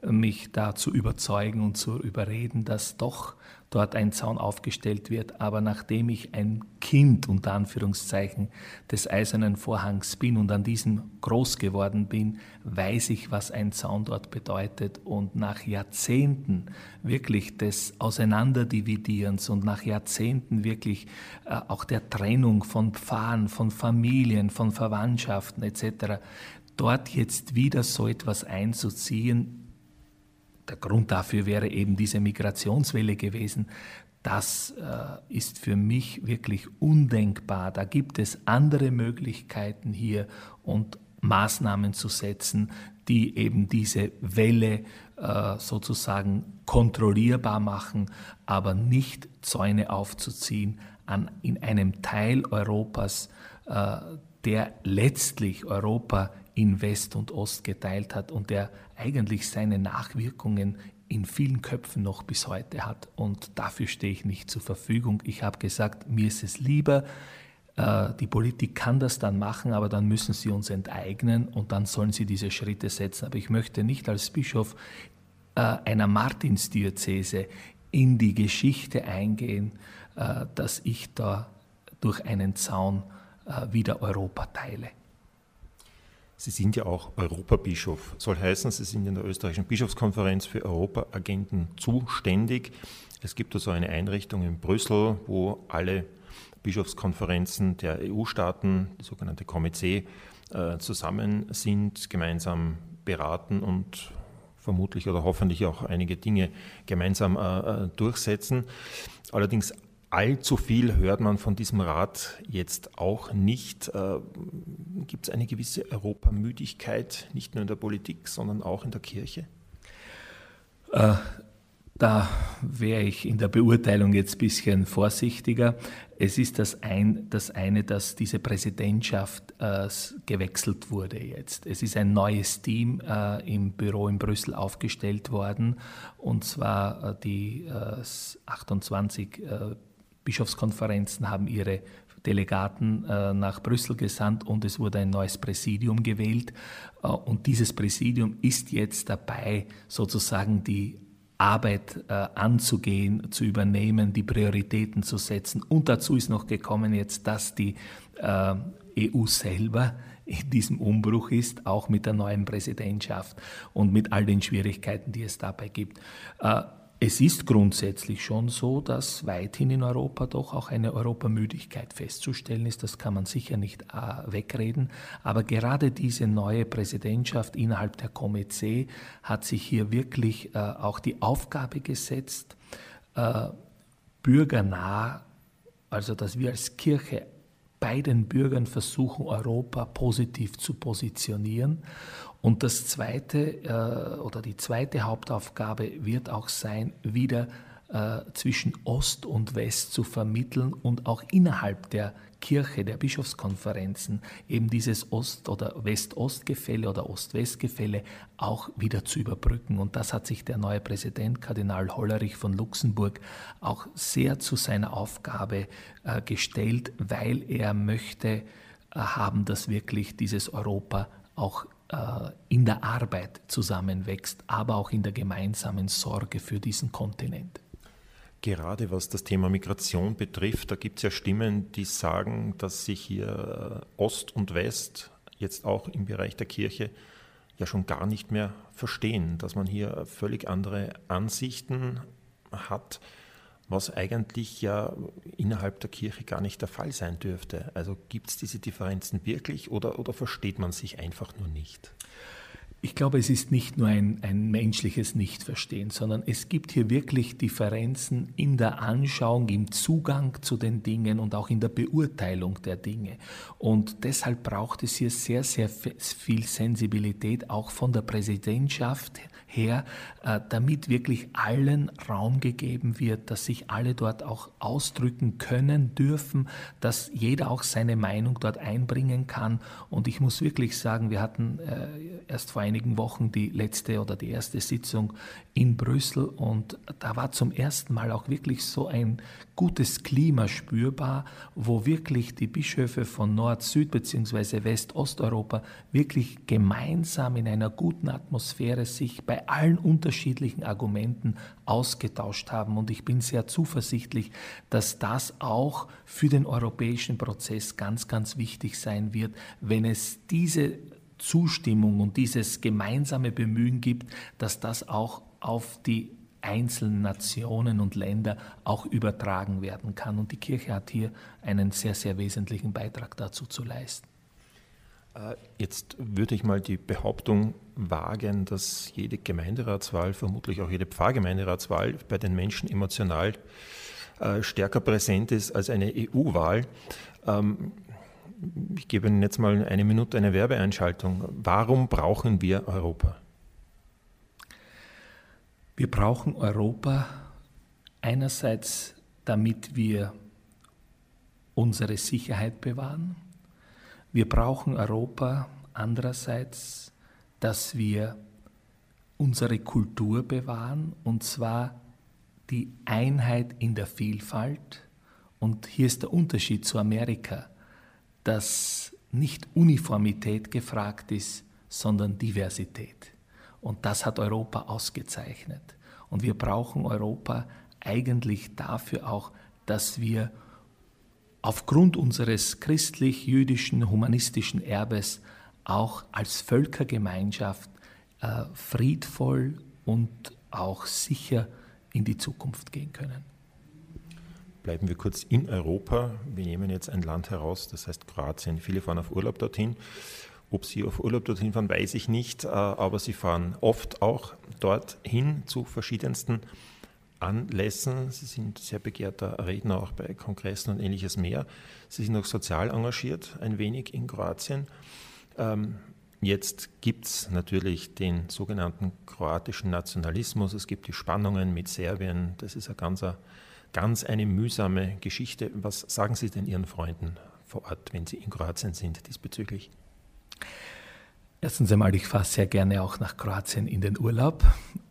mich da zu überzeugen und zu überreden, dass doch dort ein Zaun aufgestellt wird. Aber nachdem ich ein Kind unter Anführungszeichen des eisernen Vorhangs bin und an diesem groß geworden bin, weiß ich, was ein Zaun dort bedeutet. Und nach Jahrzehnten wirklich des Auseinanderdividierens und nach Jahrzehnten wirklich äh, auch der Trennung von Pfarren, von Familien, von Verwandtschaften etc., dort jetzt wieder so etwas einzuziehen, der Grund dafür wäre eben diese Migrationswelle gewesen. Das äh, ist für mich wirklich undenkbar. Da gibt es andere Möglichkeiten hier und Maßnahmen zu setzen, die eben diese Welle äh, sozusagen kontrollierbar machen, aber nicht Zäune aufzuziehen an, in einem Teil Europas, äh, der letztlich Europa in West und Ost geteilt hat und der eigentlich seine Nachwirkungen in vielen Köpfen noch bis heute hat. Und dafür stehe ich nicht zur Verfügung. Ich habe gesagt, mir ist es lieber, äh, die Politik kann das dann machen, aber dann müssen sie uns enteignen und dann sollen sie diese Schritte setzen. Aber ich möchte nicht als Bischof äh, einer Martinsdiözese in die Geschichte eingehen, äh, dass ich da durch einen Zaun wieder Europa teile. Sie sind ja auch Europabischof. Soll heißen, Sie sind in der österreichischen Bischofskonferenz für Europaagenten zuständig. Es gibt also eine Einrichtung in Brüssel, wo alle Bischofskonferenzen der EU-Staaten, die sogenannte Komitee, äh, zusammen sind, gemeinsam beraten und vermutlich oder hoffentlich auch einige Dinge gemeinsam äh, äh, durchsetzen. Allerdings allzu viel hört man von diesem Rat jetzt auch nicht. Äh, Gibt es eine gewisse Europamüdigkeit, nicht nur in der Politik, sondern auch in der Kirche? Äh, da wäre ich in der Beurteilung jetzt ein bisschen vorsichtiger. Es ist das, ein, das eine, dass diese Präsidentschaft äh, gewechselt wurde jetzt. Es ist ein neues Team äh, im Büro in Brüssel aufgestellt worden, und zwar äh, die 28 äh, Bischofskonferenzen haben ihre Delegaten äh, nach Brüssel gesandt und es wurde ein neues Präsidium gewählt. Äh, und dieses Präsidium ist jetzt dabei, sozusagen die Arbeit äh, anzugehen, zu übernehmen, die Prioritäten zu setzen. Und dazu ist noch gekommen jetzt, dass die äh, EU selber in diesem Umbruch ist, auch mit der neuen Präsidentschaft und mit all den Schwierigkeiten, die es dabei gibt. Es ist grundsätzlich schon so, dass weithin in Europa doch auch eine Europamüdigkeit festzustellen ist. Das kann man sicher nicht äh, wegreden. Aber gerade diese neue Präsidentschaft innerhalb der Komitee hat sich hier wirklich äh, auch die Aufgabe gesetzt, äh, bürgernah, also dass wir als Kirche bei den Bürgern versuchen, Europa positiv zu positionieren und das zweite äh, oder die zweite Hauptaufgabe wird auch sein, wieder äh, zwischen Ost und West zu vermitteln und auch innerhalb der Kirche, der Bischofskonferenzen, eben dieses Ost- oder West-Ost-Gefälle oder Ost-West-Gefälle auch wieder zu überbrücken. Und das hat sich der neue Präsident, Kardinal Hollerich von Luxemburg, auch sehr zu seiner Aufgabe äh, gestellt, weil er möchte äh, haben, dass wirklich dieses Europa auch in der Arbeit zusammenwächst, aber auch in der gemeinsamen Sorge für diesen Kontinent. Gerade was das Thema Migration betrifft, da gibt es ja Stimmen, die sagen, dass sich hier äh, Ost und West jetzt auch im Bereich der Kirche ja schon gar nicht mehr verstehen, dass man hier völlig andere Ansichten hat was eigentlich ja innerhalb der Kirche gar nicht der Fall sein dürfte. Also gibt es diese Differenzen wirklich oder, oder versteht man sich einfach nur nicht? Ich glaube, es ist nicht nur ein, ein menschliches Nichtverstehen, sondern es gibt hier wirklich Differenzen in der Anschauung, im Zugang zu den Dingen und auch in der Beurteilung der Dinge. Und deshalb braucht es hier sehr, sehr viel Sensibilität, auch von der Präsidentschaft her, äh, damit wirklich allen Raum gegeben wird, dass sich alle dort auch ausdrücken können, dürfen, dass jeder auch seine Meinung dort einbringen kann. Und ich muss wirklich sagen, wir hatten äh, erst vor einigen Wochen die letzte oder die erste Sitzung in Brüssel und da war zum ersten Mal auch wirklich so ein gutes Klima spürbar, wo wirklich die Bischöfe von Nord, Süd bzw. West-Osteuropa wirklich gemeinsam in einer guten Atmosphäre sich bei allen unterschiedlichen Argumenten ausgetauscht haben. Und ich bin sehr zuversichtlich, dass das auch für den europäischen Prozess ganz, ganz wichtig sein wird, wenn es diese Zustimmung und dieses gemeinsame Bemühen gibt, dass das auch auf die einzelnen Nationen und Länder auch übertragen werden kann. Und die Kirche hat hier einen sehr, sehr wesentlichen Beitrag dazu zu leisten. Äh, jetzt würde ich mal die Behauptung wagen, dass jede Gemeinderatswahl, vermutlich auch jede Pfarrgemeinderatswahl bei den Menschen emotional äh, stärker präsent ist als eine EU-Wahl. Ähm, ich gebe Ihnen jetzt mal eine Minute eine Werbeeinschaltung. Warum brauchen wir Europa? Wir brauchen Europa einerseits, damit wir unsere Sicherheit bewahren. Wir brauchen Europa andererseits, dass wir unsere Kultur bewahren, und zwar die Einheit in der Vielfalt. Und hier ist der Unterschied zu Amerika dass nicht Uniformität gefragt ist, sondern Diversität. Und das hat Europa ausgezeichnet. Und wir brauchen Europa eigentlich dafür auch, dass wir aufgrund unseres christlich-jüdischen, humanistischen Erbes auch als Völkergemeinschaft äh, friedvoll und auch sicher in die Zukunft gehen können. Bleiben wir kurz in Europa. Wir nehmen jetzt ein Land heraus, das heißt Kroatien. Viele fahren auf Urlaub dorthin. Ob Sie auf Urlaub dorthin fahren, weiß ich nicht, äh, aber Sie fahren oft auch dorthin zu verschiedensten Anlässen. Sie sind sehr begehrter Redner auch bei Kongressen und ähnliches mehr. Sie sind auch sozial engagiert, ein wenig in Kroatien. Ähm, jetzt gibt es natürlich den sogenannten kroatischen Nationalismus. Es gibt die Spannungen mit Serbien. Das ist ein ganzer ganz eine mühsame Geschichte. Was sagen Sie denn Ihren Freunden vor Ort, wenn Sie in Kroatien sind diesbezüglich? Erstens einmal, ich fahre sehr gerne auch nach Kroatien in den Urlaub.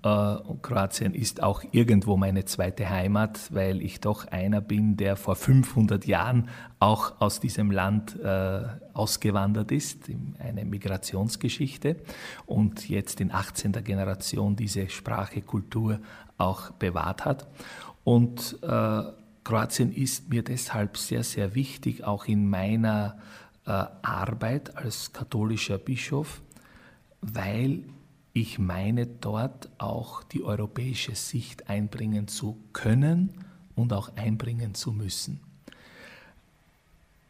Äh, und Kroatien ist auch irgendwo meine zweite Heimat, weil ich doch einer bin, der vor 500 Jahren auch aus diesem Land äh, ausgewandert ist, eine Migrationsgeschichte und jetzt in 18. Generation diese Sprache, Kultur auch bewahrt hat. Und äh, Kroatien ist mir deshalb sehr, sehr wichtig, auch in meiner Arbeit als katholischer Bischof, weil ich meine, dort auch die europäische Sicht einbringen zu können und auch einbringen zu müssen.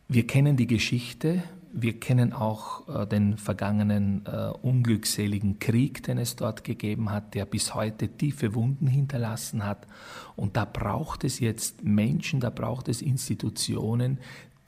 Wir kennen die Geschichte, wir kennen auch äh, den vergangenen äh, unglückseligen Krieg, den es dort gegeben hat, der bis heute tiefe Wunden hinterlassen hat. Und da braucht es jetzt Menschen, da braucht es Institutionen,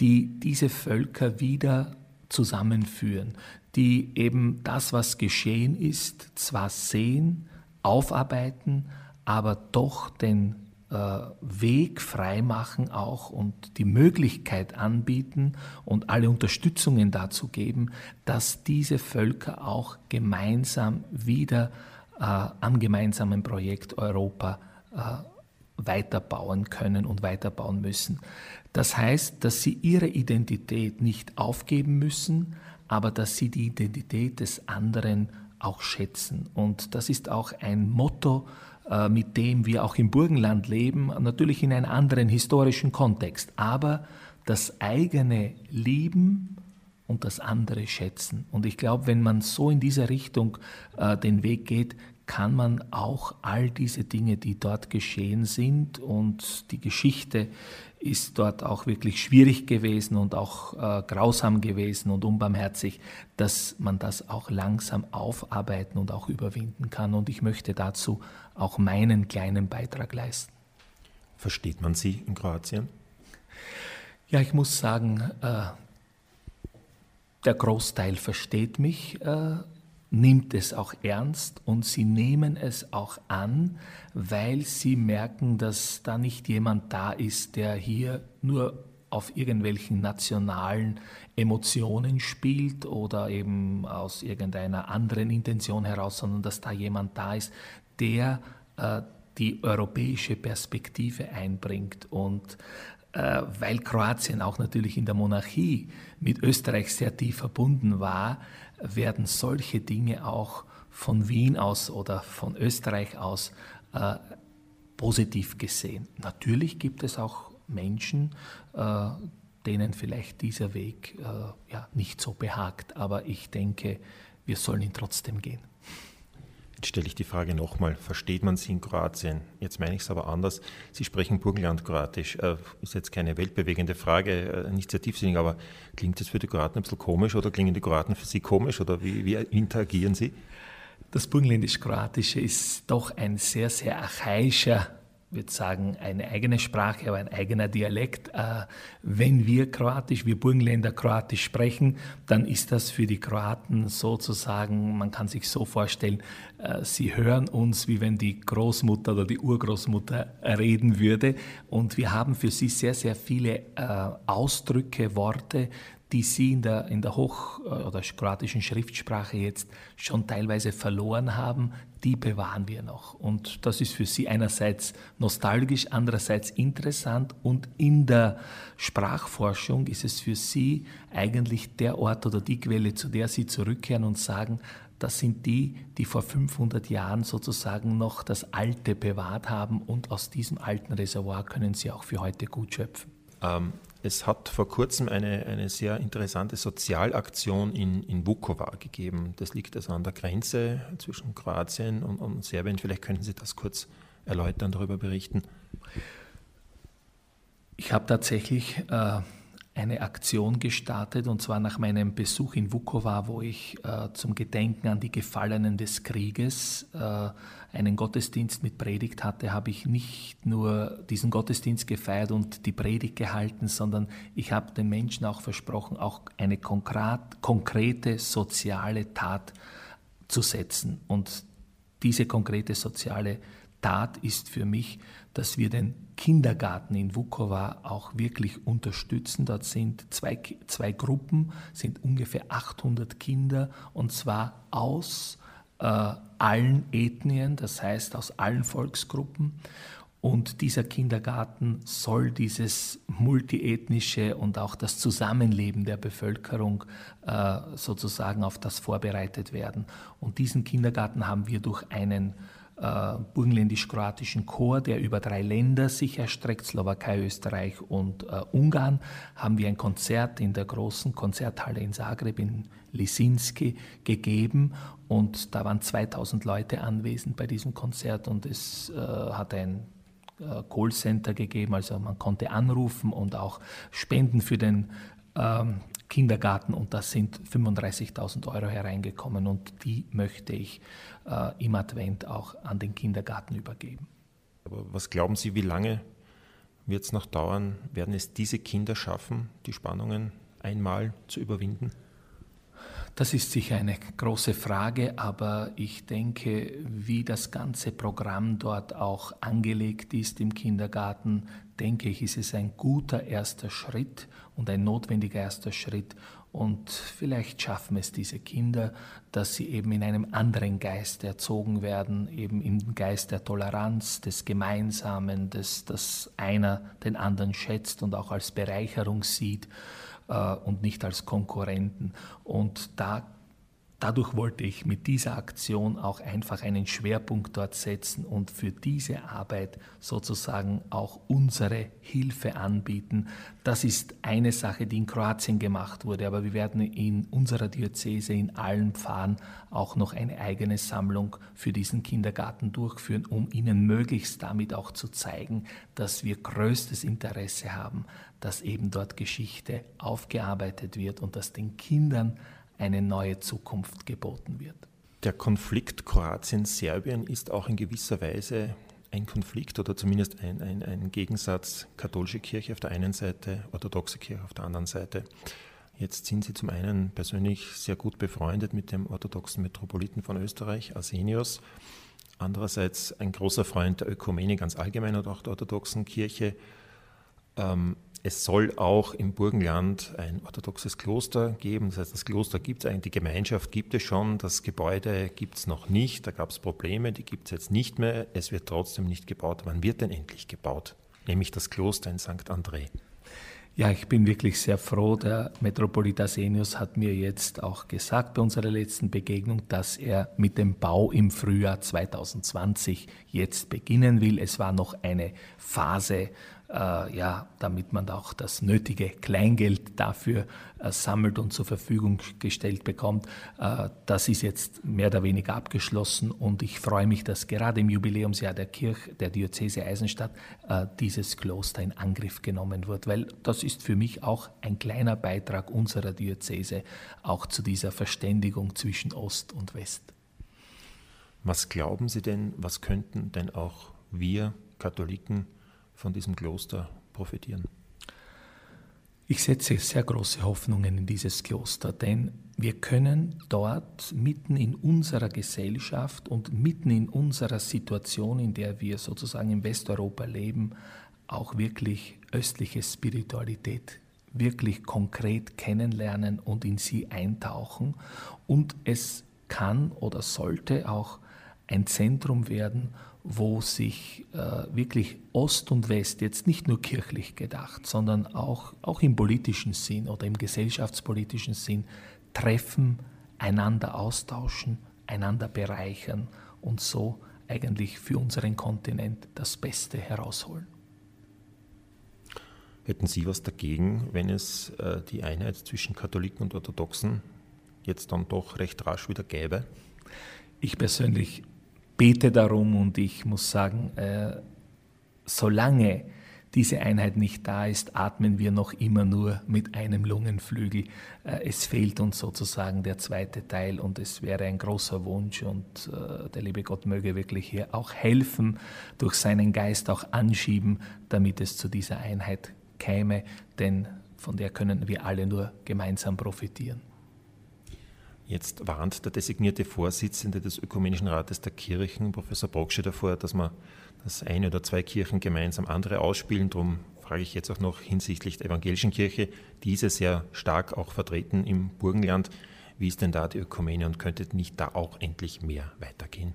die diese Völker wieder zusammenführen, die eben das, was geschehen ist, zwar sehen, aufarbeiten, aber doch den äh, Weg freimachen auch und die Möglichkeit anbieten und alle Unterstützungen dazu geben, dass diese Völker auch gemeinsam wieder äh, am gemeinsamen Projekt Europa äh, weiterbauen können und weiterbauen müssen. Das heißt, dass sie ihre Identität nicht aufgeben müssen, aber dass sie die Identität des anderen auch schätzen. Und das ist auch ein Motto, äh, mit dem wir auch im Burgenland leben, natürlich in einem anderen historischen Kontext, aber das eigene lieben und das andere schätzen. Und ich glaube, wenn man so in dieser Richtung äh, den Weg geht, kann man auch all diese Dinge, die dort geschehen sind und die Geschichte ist dort auch wirklich schwierig gewesen und auch äh, grausam gewesen und unbarmherzig, dass man das auch langsam aufarbeiten und auch überwinden kann. Und ich möchte dazu auch meinen kleinen Beitrag leisten. Versteht man Sie in Kroatien? Ja, ich muss sagen, äh, der Großteil versteht mich. Äh, nimmt es auch ernst und sie nehmen es auch an, weil sie merken, dass da nicht jemand da ist, der hier nur auf irgendwelchen nationalen Emotionen spielt oder eben aus irgendeiner anderen Intention heraus, sondern dass da jemand da ist, der äh, die europäische Perspektive einbringt und äh, weil Kroatien auch natürlich in der Monarchie mit Österreich sehr tief verbunden war, werden solche Dinge auch von Wien aus oder von Österreich aus äh, positiv gesehen. Natürlich gibt es auch Menschen, äh, denen vielleicht dieser Weg äh, ja, nicht so behagt, aber ich denke, wir sollen ihn trotzdem gehen. Jetzt stelle ich die Frage nochmal, versteht man Sie in Kroatien? Jetzt meine ich es aber anders. Sie sprechen Burgenland-Kroatisch. Äh, ist jetzt keine weltbewegende Frage, äh, nicht sehr tiefsinnig, aber klingt das für die Kroaten ein bisschen komisch oder klingen die Kroaten für Sie komisch oder wie, wie interagieren Sie? Das Burgenländisch-Kroatische ist doch ein sehr, sehr archaischer würde sagen, eine eigene Sprache, aber ein eigener Dialekt. Äh, wenn wir Kroatisch, wir Burgenländer Kroatisch sprechen, dann ist das für die Kroaten sozusagen, man kann sich so vorstellen, äh, sie hören uns, wie wenn die Großmutter oder die Urgroßmutter reden würde. Und wir haben für sie sehr, sehr viele äh, Ausdrücke, Worte, die sie in der, in der Hoch- oder kroatischen Schriftsprache jetzt schon teilweise verloren haben, die bewahren wir noch. Und das ist für sie einerseits nostalgisch, andererseits interessant und in der Sprachforschung ist es für sie eigentlich der Ort oder die Quelle, zu der sie zurückkehren und sagen, das sind die, die vor 500 Jahren sozusagen noch das Alte bewahrt haben und aus diesem alten Reservoir können sie auch für heute gut schöpfen. Ähm, es hat vor kurzem eine, eine sehr interessante Sozialaktion in, in Vukovar gegeben. Das liegt also an der Grenze zwischen Kroatien und, und Serbien. Vielleicht könnten Sie das kurz erläutern, darüber berichten. Ich habe tatsächlich äh, eine Aktion gestartet und zwar nach meinem Besuch in Vukovar, wo ich äh, zum Gedenken an die Gefallenen des Krieges äh, einen Gottesdienst mit Predigt hatte, habe ich nicht nur diesen Gottesdienst gefeiert und die Predigt gehalten, sondern ich habe den Menschen auch versprochen, auch eine konkret, konkrete soziale Tat zu setzen. Und diese konkrete soziale Tat ist für mich, dass wir den Kindergarten in Vukovar auch wirklich unterstützen. Dort sind zwei, zwei Gruppen, sind ungefähr 800 Kinder und zwar aus äh, allen Ethnien, das heißt aus allen Volksgruppen. Und dieser Kindergarten soll dieses multiethnische und auch das Zusammenleben der Bevölkerung äh, sozusagen auf das vorbereitet werden. Und diesen Kindergarten haben wir durch einen äh, burgenländisch-kroatischen Chor, der über drei Länder sich erstreckt, Slowakei, Österreich und äh, Ungarn, haben wir ein Konzert in der großen Konzerthalle in Zagreb in Lisinski gegeben. Und da waren 2000 Leute anwesend bei diesem Konzert und es äh, hat ein äh, Callcenter gegeben, also man konnte anrufen und auch spenden für den ähm, Kindergarten und da sind 35.000 Euro hereingekommen und die möchte ich äh, im Advent auch an den Kindergarten übergeben. Aber was glauben Sie, wie lange wird es noch dauern? Werden es diese Kinder schaffen, die Spannungen einmal zu überwinden? Das ist sicher eine große Frage, aber ich denke, wie das ganze Programm dort auch angelegt ist im Kindergarten, denke ich, ist es ein guter erster Schritt und ein notwendiger erster Schritt. Und vielleicht schaffen es diese Kinder, dass sie eben in einem anderen Geist erzogen werden, eben im Geist der Toleranz, des Gemeinsamen, des, dass einer den anderen schätzt und auch als Bereicherung sieht äh, und nicht als Konkurrenten. Und da dadurch wollte ich mit dieser Aktion auch einfach einen Schwerpunkt dort setzen und für diese Arbeit sozusagen auch unsere Hilfe anbieten. Das ist eine Sache, die in Kroatien gemacht wurde, aber wir werden in unserer Diözese in allen Pfarren auch noch eine eigene Sammlung für diesen Kindergarten durchführen, um ihnen möglichst damit auch zu zeigen, dass wir größtes Interesse haben, dass eben dort Geschichte aufgearbeitet wird und dass den Kindern eine neue Zukunft geboten wird. Der Konflikt Kroatien-Serbien ist auch in gewisser Weise ein Konflikt oder zumindest ein, ein, ein Gegensatz katholische Kirche auf der einen Seite, orthodoxe Kirche auf der anderen Seite. Jetzt sind Sie zum einen persönlich sehr gut befreundet mit dem orthodoxen Metropoliten von Österreich, Arsenius. Andererseits ein großer Freund der Ökumene ganz allgemein und auch der orthodoxen Kirche. Ähm, es soll auch im Burgenland ein orthodoxes Kloster geben. Das heißt, das Kloster gibt es eigentlich, die Gemeinschaft gibt es schon, das Gebäude gibt es noch nicht. Da gab es Probleme, die gibt es jetzt nicht mehr. Es wird trotzdem nicht gebaut. Wann wird denn endlich gebaut? Nämlich das Kloster in St. André. Ja, ich bin wirklich sehr froh. Der Metropolit Asenius hat mir jetzt auch gesagt bei unserer letzten Begegnung, dass er mit dem Bau im Frühjahr 2020 jetzt beginnen will. Es war noch eine Phase äh, ja, damit man auch das nötige Kleingeld dafür äh, sammelt und zur Verfügung gestellt bekommt. Äh, das ist jetzt mehr oder weniger abgeschlossen und ich freue mich, dass gerade im Jubiläumsjahr der Kirche, der Diözese Eisenstadt, äh, dieses Kloster in Angriff genommen wird, weil das ist für mich auch ein kleiner Beitrag unserer Diözese auch zu dieser Verständigung zwischen Ost und West. Was glauben Sie denn, was könnten denn auch wir Katholiken von diesem Kloster profitieren? Ich setze sehr große Hoffnungen in dieses Kloster, denn wir können dort mitten in unserer Gesellschaft und mitten in unserer Situation, in der wir sozusagen in Westeuropa leben, auch wirklich östliche Spiritualität wirklich konkret kennenlernen und in sie eintauchen. Und es kann oder sollte auch ein Zentrum werden, wo sich äh, wirklich Ost und West jetzt nicht nur kirchlich gedacht, sondern auch, auch im politischen Sinn oder im gesellschaftspolitischen Sinn treffen, einander austauschen, einander bereichern und so eigentlich für unseren Kontinent das Beste herausholen. Hätten Sie was dagegen, wenn es äh, die Einheit zwischen Katholiken und Orthodoxen jetzt dann doch recht rasch wieder gäbe? Ich persönlich bete darum und ich muss sagen, äh, solange diese Einheit nicht da ist, atmen wir noch immer nur mit einem Lungenflügel. Äh, es fehlt uns sozusagen der zweite Teil und es wäre ein großer Wunsch und äh, der liebe Gott möge wirklich hier auch helfen, durch seinen Geist auch anschieben, damit es zu dieser Einheit käme, denn von der können wir alle nur gemeinsam profitieren. Jetzt warnt der designierte Vorsitzende des Ökumenischen Rates der Kirchen, Professor Brocksche, davor, dass man dass eine oder zwei Kirchen gemeinsam andere ausspielen. Darum frage ich jetzt auch noch hinsichtlich der evangelischen Kirche, diese sehr stark auch vertreten im Burgenland. Wie ist denn da die Ökumene und könnte nicht da auch endlich mehr weitergehen?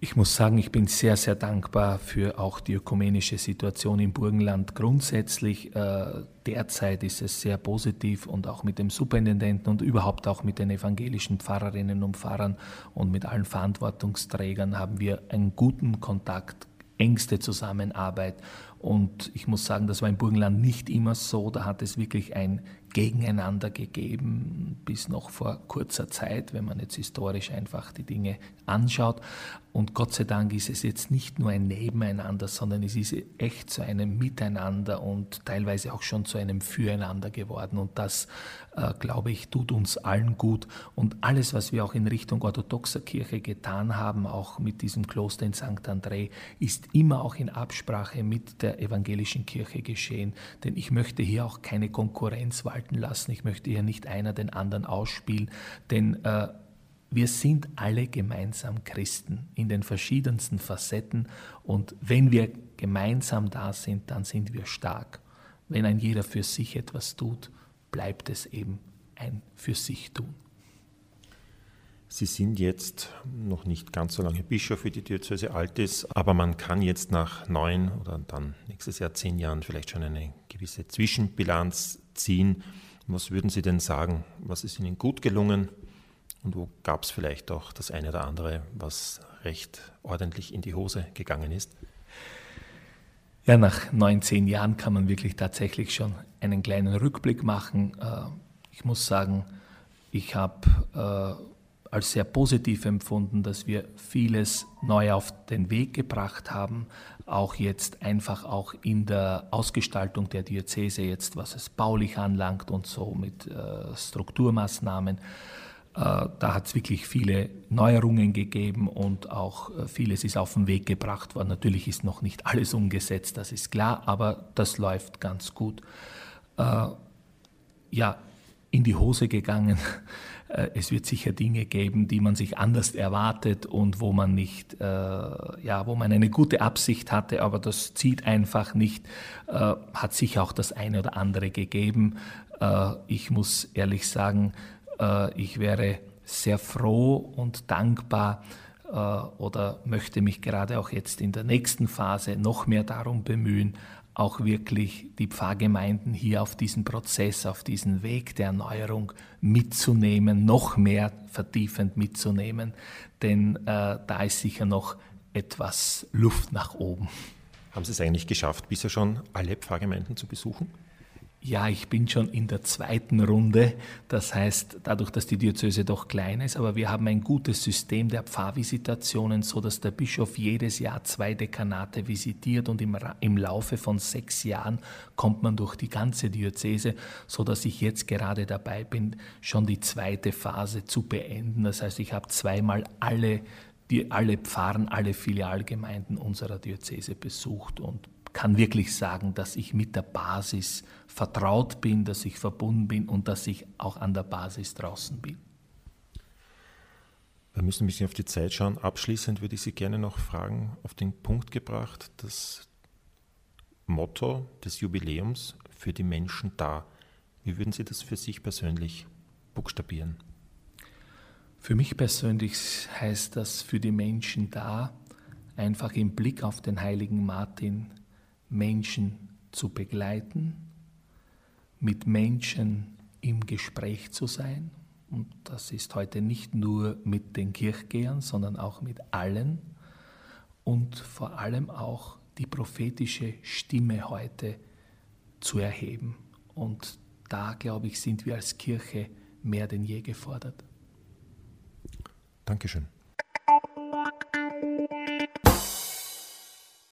Ich muss sagen, ich bin sehr, sehr dankbar für auch die ökumenische Situation im Burgenland grundsätzlich. Äh, derzeit ist es sehr positiv und auch mit dem Superintendenten und überhaupt auch mit den evangelischen Pfarrerinnen und Pfarrern und mit allen Verantwortungsträgern haben wir einen guten Kontakt, engste Zusammenarbeit. Und ich muss sagen, das war im Burgenland nicht immer so. Da hat es wirklich ein Gegeneinander gegeben, bis noch vor kurzer Zeit, wenn man jetzt historisch einfach die Dinge anschaut. Und Gott sei Dank ist es jetzt nicht nur ein Nebeneinander, sondern es ist echt zu einem Miteinander und teilweise auch schon zu einem Füreinander geworden. Und das, äh, glaube ich, tut uns allen gut. Und alles, was wir auch in Richtung orthodoxer Kirche getan haben, auch mit diesem Kloster in St. André, ist immer auch in Absprache mit der evangelischen Kirche geschehen. Denn ich möchte hier auch keine Konkurrenz walten lassen. Ich möchte hier nicht einer den anderen ausspielen. Denn äh, wir sind alle gemeinsam Christen in den verschiedensten Facetten und wenn wir gemeinsam da sind, dann sind wir stark. Wenn ein jeder für sich etwas tut, bleibt es eben ein für sich tun. Sie sind jetzt noch nicht ganz so lange Bischof wie die Diözese alt ist, aber man kann jetzt nach neun oder dann nächstes Jahr zehn Jahren vielleicht schon eine gewisse Zwischenbilanz ziehen. Was würden Sie denn sagen? Was ist Ihnen gut gelungen? Und wo gab es vielleicht auch das eine oder andere, was recht ordentlich in die Hose gegangen ist? Ja, nach 19 Jahren kann man wirklich tatsächlich schon einen kleinen Rückblick machen. Äh, ich muss sagen, ich habe äh, als sehr positiv empfunden, dass wir vieles neu auf den Weg gebracht haben, auch jetzt einfach auch in der Ausgestaltung der Diözese jetzt, was es baulich anlangt und so mit äh, Strukturmaßnahmen. Äh, da hat es wirklich viele Neuerungen gegeben und auch äh, vieles ist auf den Weg gebracht worden. Natürlich ist noch nicht alles umgesetzt, das ist klar, aber das läuft ganz gut. Äh, ja, in die Hose gegangen. Es wird sicher Dinge geben, die man sich anders erwartet und wo man nicht, ja, wo man eine gute Absicht hatte, aber das zieht einfach nicht. Hat sicher auch das eine oder andere gegeben. Ich muss ehrlich sagen, äh, ich wäre sehr froh und dankbar äh, oder möchte mich gerade auch jetzt in der nächsten Phase noch mehr darum bemühen, auch wirklich die Pfarrgemeinden hier auf diesen Prozess, auf diesen Weg der Erneuerung mitzunehmen, noch mehr vertiefend mitzunehmen, denn äh, da ist sicher noch etwas Luft nach oben. Haben Sie es eigentlich geschafft, bisher schon alle Pfarrgemeinden zu besuchen? Ja, ich bin schon in der zweiten Runde. Das heißt, dadurch, dass die Diözese doch klein ist, aber wir haben ein gutes System der Pfarrvisitationen, so dass der Bischof jedes Jahr zwei Dekanate visitiert und im, im Laufe von sechs Jahren kommt man durch die ganze Diözese, so dass ich jetzt gerade dabei bin, schon die zweite Phase zu beenden. Das heißt, ich habe zweimal alle die alle Pfarren, alle Filialgemeinden unserer Diözese besucht und kann wirklich sagen, dass ich mit der Basis vertraut bin, dass ich verbunden bin und dass ich auch an der Basis draußen bin. Wir müssen ein bisschen auf die Zeit schauen. Abschließend würde ich Sie gerne noch fragen, auf den Punkt gebracht, das Motto des Jubiläums für die Menschen da. Wie würden Sie das für sich persönlich buchstabieren? Für mich persönlich heißt das für die Menschen da, einfach im Blick auf den heiligen Martin Menschen zu begleiten, mit Menschen im Gespräch zu sein. Und das ist heute nicht nur mit den Kirchgehern, sondern auch mit allen. Und vor allem auch die prophetische Stimme heute zu erheben. Und da, glaube ich, sind wir als Kirche mehr denn je gefordert. Dankeschön.